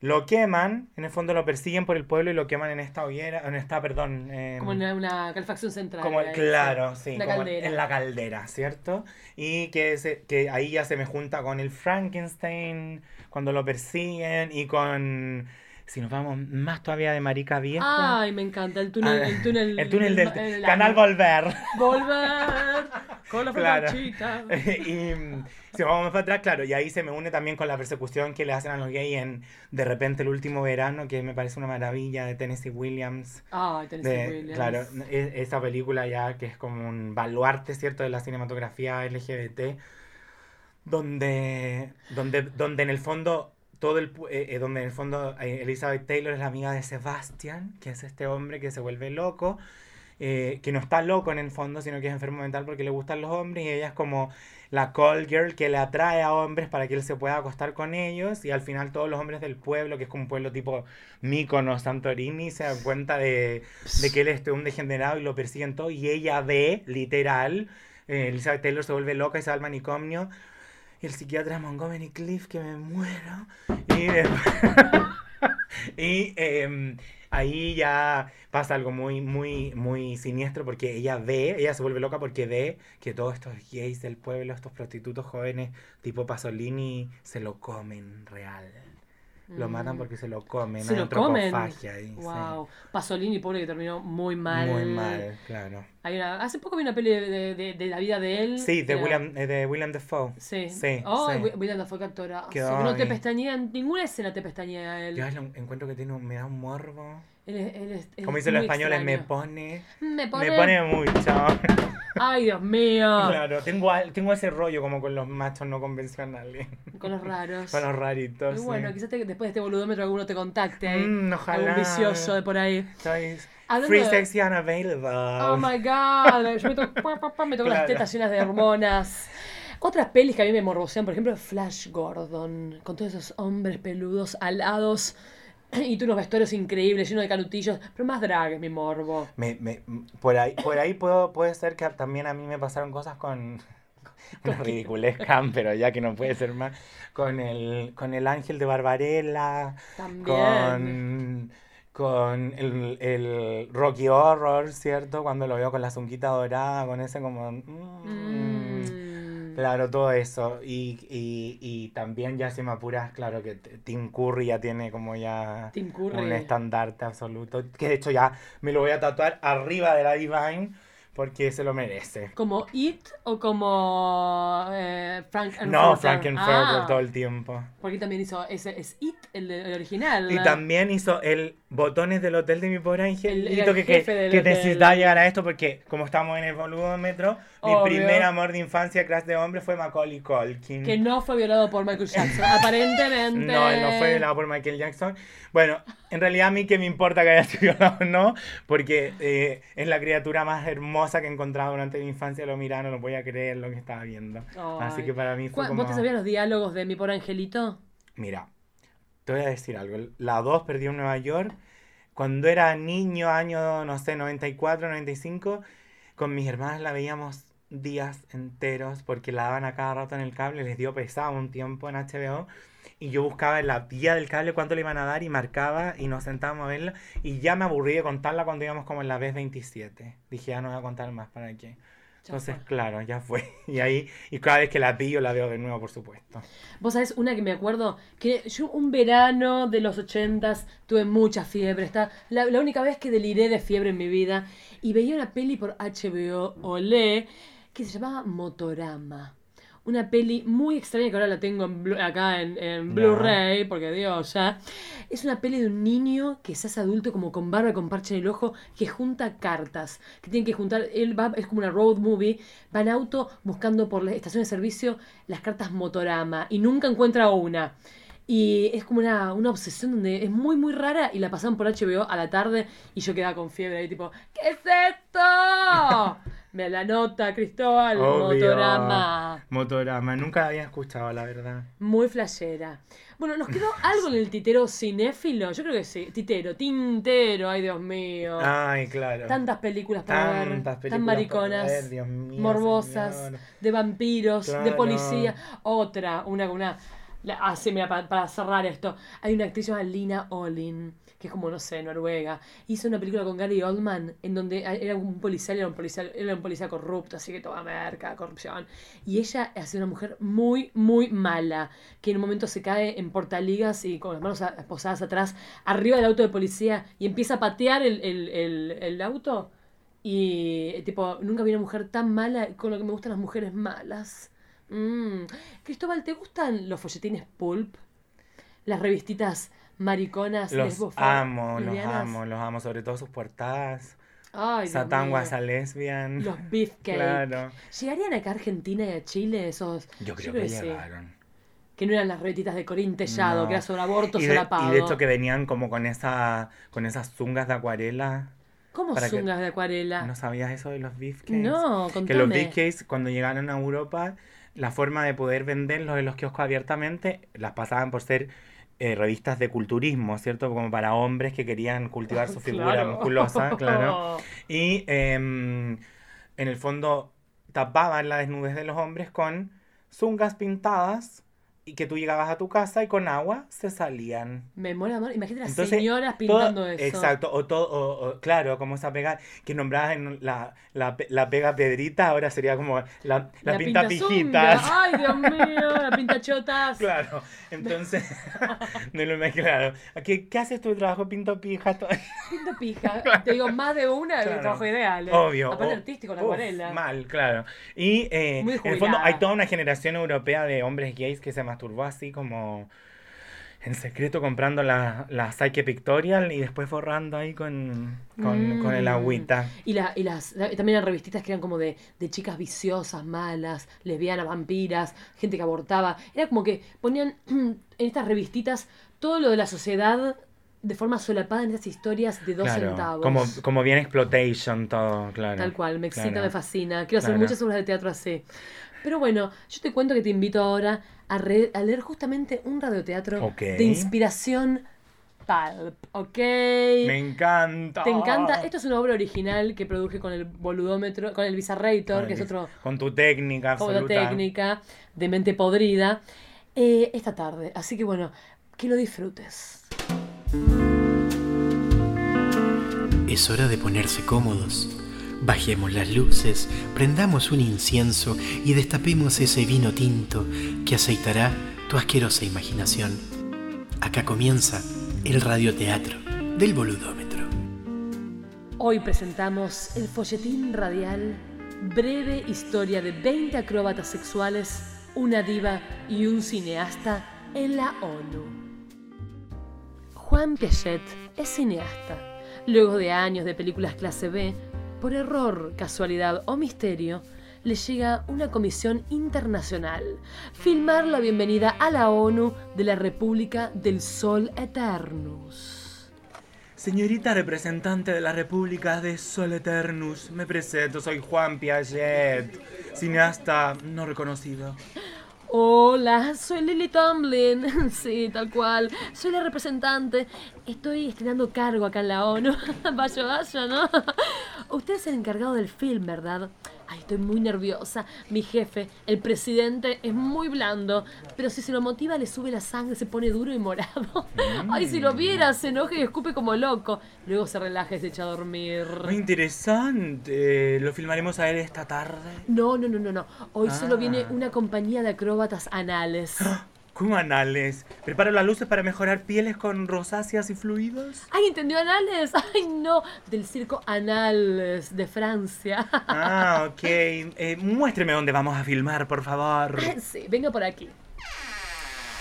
lo queman, en el fondo lo persiguen por el pueblo y lo queman en esta hoguera, en esta, perdón, em, Como en una calefacción central. como- claro, sí, como en la caldera, ¿cierto? Y que, se- que ahí ya se me junta con el Frankenstein, cuando lo persiguen, y con, si nos vamos más todavía de Marica Vieja, Ay, me encanta. El túnel. Ah, el túnel, el túnel del el- Canal Volver. Volver. Con la Claro. y mm, si vamos más para atrás, claro, y ahí se me une también con la persecución que le hacen a los gays en De repente el último verano, que me parece una maravilla de Tennessee Williams. Ay, Tennessee De, Williams. claro, e- esa película ya que es como un baluarte, ¿cierto?, de la cinematografía LGBT, donde, donde, donde en el fondo, todo el, eh, eh, donde en el fondo eh, Elizabeth Taylor es la amiga de Sebastian, que es este hombre que se vuelve loco, eh, que no está loco en el fondo, sino que es enfermo mental porque le gustan los hombres y ella es como la call girl que le atrae a hombres para que él se pueda acostar con ellos y al final todos los hombres del pueblo, que es como un pueblo tipo Míconos, Santorini, se dan cuenta de, de que él es un degenerado y lo persiguen todo y ella ve, literal, Elizabeth Taylor se vuelve loca y se va al manicomio el psiquiatra Montgomery Cliff que me muero y em, ahí ya pasa algo muy, muy, muy siniestro porque ella ve, ella se vuelve loca porque ve que todos estos gays del pueblo, estos prostitutos jóvenes tipo Pasolini, se lo comen real. Lo matan porque se lo comen. Mm. Se hay lo comen. ahí, sí. Wow. Pasolini, pobre que terminó muy mal. Muy mal, claro. Hay una- hace poco vi una peli de, de- de- la vida de él. Sí, de Era- William, eh, de William Dafoe. Sí. Sí, Oh, sí. Wi- William Dafoe, qué actorazo. Quedó Que no te pestañea, ninguna escena te pestañea él. Yo lo encuentro que tiene un, me da un morbo. Él es- él Como dicen los españoles, me pone. Me pone. Me pone mucho. Ay, Dios mío. Claro, tengo, tengo ese rollo como con los machos no convencionales. Con los raros. Con los raritos. Y sí. bueno, quizás te- después de este boludómetro alguno te contacte ahí. Mm, ojalá. Algún vicioso de por ahí. Free, de- sexy, and available. Oh my god. Yo me toco, pa, pa, pa, me toco las tetas llenas de hormonas. Otras pelis que a mí me morbosean, por ejemplo, Flash Gordon, con todos esos hombres peludos, alados, y tú unos vestuarios increíbles, llenos de canutillos, pero más drag es mi morbo. Me, me, por ahí, por ahí puedo, puede ser que también a mí me pasaron cosas con... Una ridiculez, Cam, pero ya que no puede ser más. Con el, con el ángel de Barbarella. También. Con, con el, el Rocky Horror, ¿cierto? Cuando lo veo con la zunquita dorada, con ese como... mm, Mm. Claro, todo eso. Y, y, y también ya si me apuras, claro que Tim Curry ya tiene como ya Tim Curry. un estandarte absoluto. Que de hecho ya me lo voy a tatuar arriba de la Divine porque se lo merece. ¿Como It o como eh, Frank No, Frankenfurter? Frankenfurter Ah, todo el tiempo. Porque también hizo ese, es It, el, el original. Y también hizo el botones del hotel de mi pobre El- angelito que, que, que necesitaba llegar a esto porque como estamos en el boludómetro, mi primer amor de infancia, clase de hombre, fue Macaulay Culkin. Que no fue violado por Michael Jackson, aparentemente. No, él no fue violado por Michael Jackson. Bueno, en realidad a mí que me importa que haya sido violado o no, porque eh, es la criatura más hermosa que he encontrado durante mi infancia, lo miraba, no lo voy a creer lo que estaba viendo. Así Ay. que para mí fue ¿Cu- como... ¿Vos te sabías los diálogos de mi pobre angelito? Mira, te voy a decir algo. La 2 perdió en Nueva York. Cuando era niño, año, no sé, 94, 95, con mis hermanas la veíamos días enteros porque la daban a cada rato en el cable, les dio pesado un tiempo en HBO. Y yo buscaba en la vía del cable cuánto le iban a dar y marcaba y nos sentábamos a verla. Y ya me aburrí de contarla cuando íbamos como en la vez 27. Dije, ya no voy a contar más, ¿para qué? Entonces, fue. claro, ya fue. Y ahí, y cada vez que la pillo la veo de nuevo, por supuesto. Vos sabés una que me acuerdo, que yo un verano de los ochentas tuve mucha fiebre, está la, la única vez que deliré de fiebre en mi vida, y veía una peli por HBO Olé que se llamaba Motorama. Una peli muy extraña que ahora la tengo en acá en, en. Blu-ray, porque Dios, ya. Es una peli de un niño que se hace adulto como con barba y con parche en el ojo, que junta cartas, que tiene que juntar, él va, es como una road movie, va en auto buscando por la estación de servicio las cartas Motorama y nunca encuentra una. Y es como una, una obsesión donde es muy, muy rara y la pasaban por HBO a la tarde y yo quedaba con fiebre ahí tipo, ¿qué es esto? Me la nota, Cristóbal, Obvio. Motorama. Motorama, nunca la había escuchado, la verdad. Muy flashera. Bueno, ¿nos quedó algo en el titero cinéfilo? Yo creo que sí. Titero, tintero, ay Dios mío. Ay, claro. Tantas películas para ver, Tantas tan películas mariconas, para ver, Dios mío, morbosas, señor. de vampiros, de policía. Otra, una una. la- Ah, sí, mira, para, para cerrar esto. Hay una actriz llamada Lina Olin, que es como, no sé, noruega. Hizo una película con Gary Oldman, en donde era un policial, era un era un policía corrupto, así que toda merca, corrupción. Y ella hace una mujer muy, muy mala, que en un momento se cae en portaligas y con las manos posadas atrás, arriba del auto de policía, y empieza a patear el, el, el, el auto. Y tipo, nunca vi una mujer tan mala con lo que me gustan las mujeres malas. Mm. Cristóbal, ¿te gustan los folletines pulp? Las revistitas mariconas, Los amo, los amo, los amo, sobre todo sus portadas. Ay, Satán lesbian. Los beefcake. Claro. ¿Llegarían acá a Argentina y a Chile esos? Yo creo que sí. llegaron. Que no eran las revititas de Corín Tellado, No. que era sobre aborto Y de, solapado. y de hecho que venían como con esa con esas zungas de acuarela ¿Cómo que- zungas de acuarela? ¿No sabías eso de los beefcakes? No, Que los contame. beefcakes, cuando llegaron a Europa, la forma de poder venderlos en los kioscos abiertamente, las pasaban por ser eh, revistas de culturismo, ¿cierto? Como para hombres que querían cultivar su figura Claro. musculosa, claro. Y em, en el fondo tapaban la desnudez de los hombres con zungas pintadas y que tú llegabas a tu casa y con agua se salían. Me mola, amor. Imagínate las Entonces, señoras todo- pintando eso. Exacto, o todo, o- o, claro, como esa pega que nombrabas en la, la, la pega pedrita, ahora sería como la, la, pinta zunga. pijitas. Ay, Dios mío, la pinta chotas. Claro, entonces, no lo me claro. ¿Qué, ¿Qué haces tu trabajo pinto pija? todo- Pinta pija. Te digo, más de una Claro. el trabajo ideal. ¿eh? Obvio. Aparte o- artístico, la acuarela. Mal, claro. Y eh, en el fondo hay toda una generación europea de hombres gays que se masturbó así como en secreto comprando la, la Psyche Pictorial y después borrando ahí con, con, con el Mm. agüita. Y, la, y las, la- también eran revistitas que eran como de, de chicas viciosas, malas, lesbianas, vampiras, gente que abortaba. Era como que ponían en estas revistitas todo lo de la sociedad de forma solapada en estas historias de dos Claro, centavos. Como, como bien exploitation todo, claro. Tal cual, me excita, Claro. me fascina. Quiero hacer Claro. muchas obras de teatro así. Pero bueno, yo te cuento que te invito ahora a, re- a leer justamente un radioteatro Ok. de inspiración pulp, ¿ok? Me encanta. ¿Te encanta? Esto es una obra original que produje con el boludómetro, con el Bizarrator, Con que es otro Con tu técnica obra absoluta. técnica de mente podrida, eh, esta tarde. Así que bueno, que lo disfrutes. Es hora de ponerse cómodos. Bajemos las luces, prendamos un incienso y destapemos ese vino tinto que aceitará tu asquerosa imaginación. Acá comienza el radioteatro del boludómetro. Hoy presentamos el folletín radial Breve historia de 20 acróbatas sexuales, una diva y un cineasta en la ONU. Juan Piaget es cineasta. Luego de años de películas clase B, por error, casualidad o misterio, le llega una comisión internacional, filmar la bienvenida a la ONU de la República del Sol Eternus. Señorita representante de la República de Sol Eternus, me presento, soy Juan Piaget, cineasta no reconocido. Hola, soy Lily Tomlin. Sí, tal cual. Soy la representante. Estoy estrenando cargo acá en la ONU. Vaya, vaya, ¿no? Usted es el encargado del film, ¿verdad? Ay, estoy muy nerviosa. Mi jefe, el presidente, es muy blando. Pero si se lo motiva, le sube la sangre, se pone duro y morado. Ay, si lo viera, se enoja y escupe como loco. Luego se relaja y se echa a dormir. Muy interesante, lo filmaremos a él esta tarde. No, no, no, no, no. Hoy solo Ah. viene una compañía de acróbatas anales. ¿Cómo anales? Preparo las luces para mejorar pieles con rosáceas y fluidos. ¡Ay, entendió Anales! ¡Ay, no! Del circo Anales de Francia. Ah, ok. Eh, muéstreme dónde vamos a filmar, por favor. Sí, venga por aquí.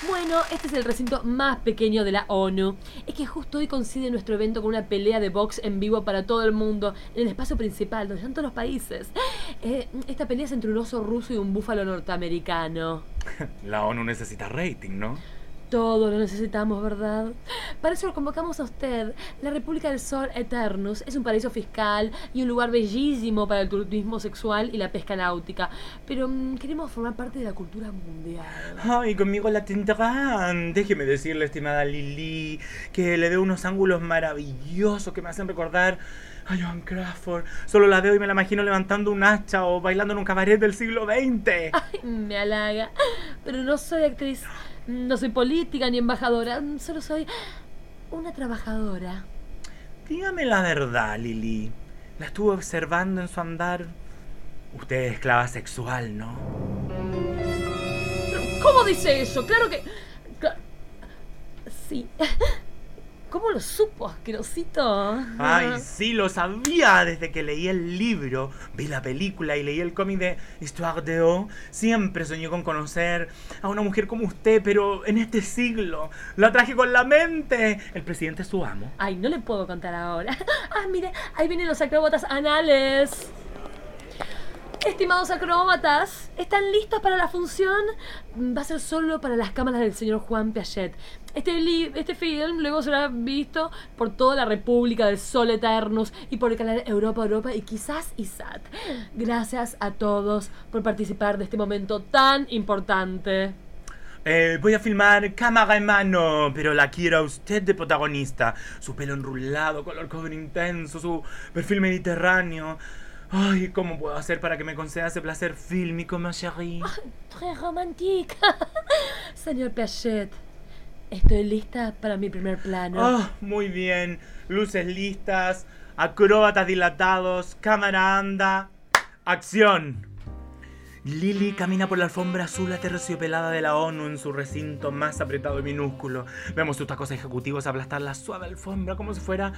Bueno, este es el recinto más pequeño de la ONU. Es que justo hoy coincide nuestro evento con una pelea de box en vivo para todo el mundo, en el espacio principal, donde están todos los países. Eh, esta pelea es entre un oso ruso y un búfalo norteamericano. La ONU necesita rating, ¿no? Todos lo necesitamos, ¿verdad? Para eso lo convocamos a usted. La República del Sol Eternus es un paraíso fiscal y un lugar bellísimo para el turismo sexual y la pesca náutica. Pero mm, queremos formar parte de la cultura mundial. Ay, conmigo la tendrán. Déjeme decirle, estimada Lili, que le veo unos ángulos maravillosos que me hacen recordar a Joan Crawford. Solo la veo y me la imagino levantando un hacha o bailando en un cabaret del siglo XX. Ay, me halaga. Pero no soy actriz, no soy política ni embajadora. Solo soy una trabajadora. Dígame la verdad, Lili. La estuve observando en su andar. Usted es esclava sexual, ¿no? ¿Cómo dice eso? Claro que... Sí. ¿Cómo lo supo, asquerosito? Ay, sí, lo sabía desde que leí el libro, vi la película y leí el cómic de Histoire de O. Siempre soñé con conocer a una mujer como usted, pero en este siglo la traje con la mente. El presidente es su amo. Ay, no le puedo contar ahora. Ah, mire, ahí vienen los acróbatas anales. Estimados acróbatas, ¿están listos para la función? Va a ser solo para las cámaras del señor Juan Piaget. Este, este film luego será visto por toda la República del Sol Eternus y por el canal Europa Europa y quizás ISAT. Gracias a todos por participar de este momento tan importante. Eh, voy a filmar cámara en mano, pero la quiero a usted de protagonista. Su pelo enrulado, color cobre intenso, su perfil mediterráneo. Ay, ¿cómo puedo hacer para que me conceda ese placer fílmico, ma chérie? Très romantique. Señor Piaget, estoy lista para mi primer plano. Ah, muy bien. Luces listas, acróbatas dilatados, cámara anda. ¡Acción! Lily camina por la alfombra azul aterciopelada de la ONU en su recinto más apretado y minúsculo. Vemos sus tacos ejecutivos aplastar la suave alfombra como si fuera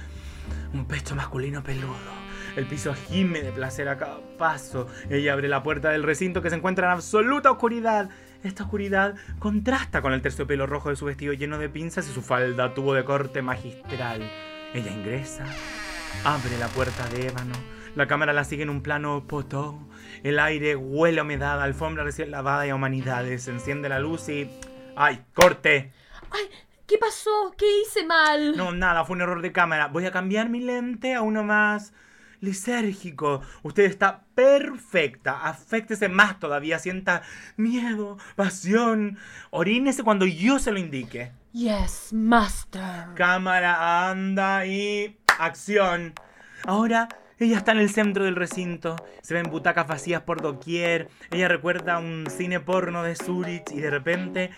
un pecho masculino peludo. El piso gime de placer a cada paso. Ella abre la puerta del recinto que se encuentra en absoluta oscuridad. Esta oscuridad contrasta con el terciopelo rojo de su vestido lleno de pinzas y su falda tubo de corte magistral. Ella ingresa, abre la puerta de ébano. La cámara la sigue en un plano potó. El aire huele a humedad, alfombra recién lavada y a humanidades. Se enciende la luz y... ¡Ay, corte! Ay, ¿qué pasó? ¿Qué hice mal? No, nada, fue un error de cámara. Voy a cambiar mi lente a uno más lisérgico. Usted está perfecta. Aféctese más todavía. Sienta miedo, pasión. Orínese cuando yo se lo indique. Yes, master. Cámara anda y acción. Ahora ella está en el centro del recinto. Se ven butacas vacías por doquier. Ella recuerda un cine porno de Zurich y de repente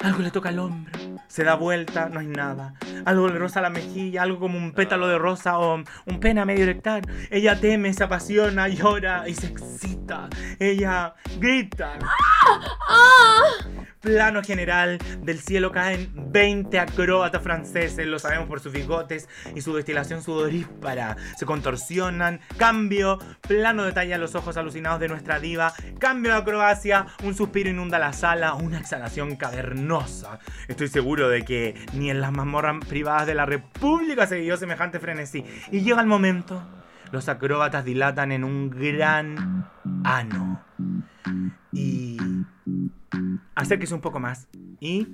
algo le toca al hombro. Se da vuelta, no hay nada. Algo le la mejilla, algo como un pétalo de rosa o un pena medio erectar. Ella teme, se apasiona, llora y se excita. Ella grita. Plano general, del cielo caen 20 acróbatas franceses, lo sabemos por sus bigotes y su destilación sudorípara. Se contorsionan, cambio, plano detalla los ojos alucinados de nuestra diva, cambio de acrobacia, un suspiro inunda la sala, una exhalación cavernosa. Estoy seguro de que ni en las mazmorras privadas de la República se vivió semejante frenesí. Y llega el momento, los acróbatas dilatan en un gran ano. Y acérquese un poco más. Y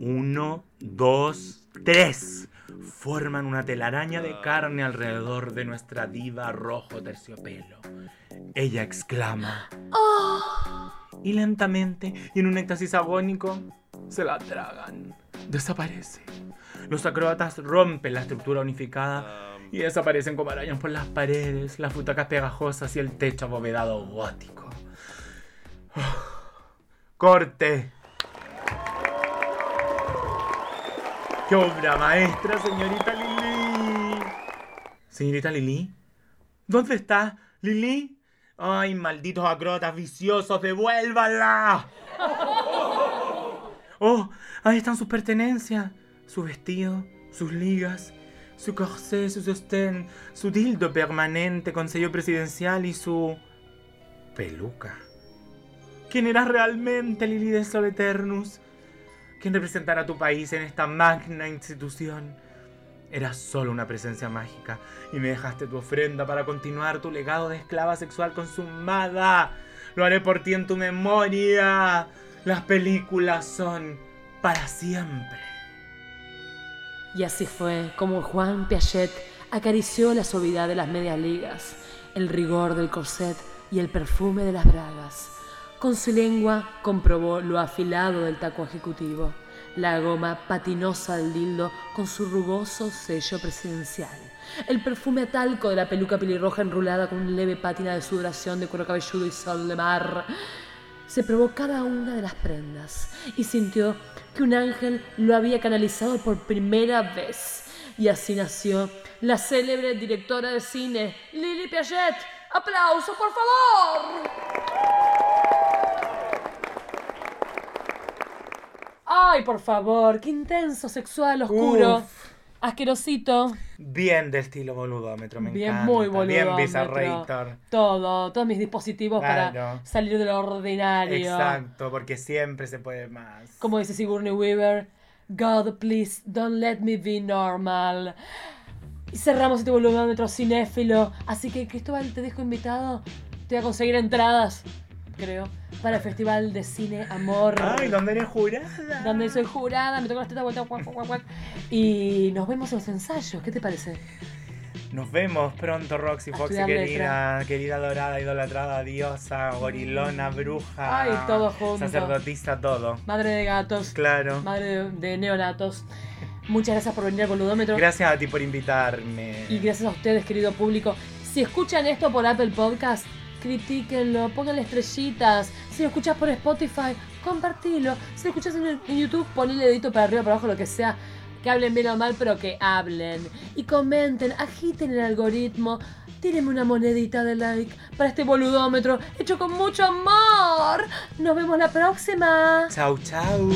uno, dos, tres. Forman una telaraña de carne alrededor de nuestra diva rojo terciopelo. Ella exclama. Y lentamente, y en un éxtasis agónico, se la tragan. Desaparece. Los acróbatas rompen la estructura unificada y desaparecen como arañas por las paredes, las butacas pegajosas y el techo abovedado gótico. Corte. ¡Qué obra maestra, señorita Lili! Señorita Lili, ¿dónde está Lili? ¡Ay, malditos acróbatas viciosos, devuélvanla! ¡Oh! Ahí están sus pertenencias. Su vestido, sus ligas, su corsé, su sostén, su dildo permanente con sello presidencial y su... peluca. ¿Quién eras realmente, Lili de Sol Eternus? ¿Quién representará a tu país en esta magna institución? Eras solo una presencia mágica y me dejaste tu ofrenda para continuar tu legado de esclava sexual consumada. Lo haré por ti en tu memoria. Las películas son para siempre. Y así fue como Juan Piaget acarició la suavidad de las medias ligas, el rigor del corset y el perfume de las bragas. Con su lengua comprobó lo afilado del taco ejecutivo, la goma patinosa del dildo con su rugoso sello presidencial, el perfume a talco de la peluca pelirroja enrulada con leve pátina de sudoración de cuero cabelludo y sol de mar. Se probó cada una de las prendas y sintió que un ángel lo había canalizado por primera vez. Y así nació la célebre directora de cine, Lily Piaget. ¡Aplauso, por favor! Ay, por favor, qué intenso, sexual, oscuro. Asquerosito. Bien de estilo boludómetro, me Bien, encanta. muy boludo. Bien Bizarrator. Todo, todos mis dispositivos para salir de lo ordinario. Exacto, porque siempre se puede más. Como dice Sigourney Weaver, God, please, don't let me be normal. Y cerramos este volumómetro cinéfilo. Así que, Cristóbal, te dejo invitado Te voy a conseguir entradas, creo, para el Festival de Cine Amor. Ay, ¿dónde eres jurada? donde soy jurada, me toco las tetas, guac, guac, guac, guac. Y nos vemos en los ensayos. ¿Qué te parece? Nos vemos pronto, Roxy Foxy, querida, querida dorada, idolatrada, diosa, gorilona, bruja. Ay, todo junto. Sacerdotisa, todo. Madre de gatos, Claro. madre de, de neonatos. Muchas gracias por venir al boludómetro. Gracias a ti por invitarme. Y gracias a ustedes, querido público. Si escuchan esto por Apple Podcast, critíquenlo, pónganle estrellitas. Si lo escuchas por Spotify, compartilo. Si lo escuchas en, en YouTube, ponle dedito para arriba, para abajo, lo que sea. Que hablen bien o mal, pero que hablen. Y comenten, agiten el algoritmo. Tírenme una monedita de like para este boludómetro hecho con mucho amor. Nos vemos la próxima. Chau, chau.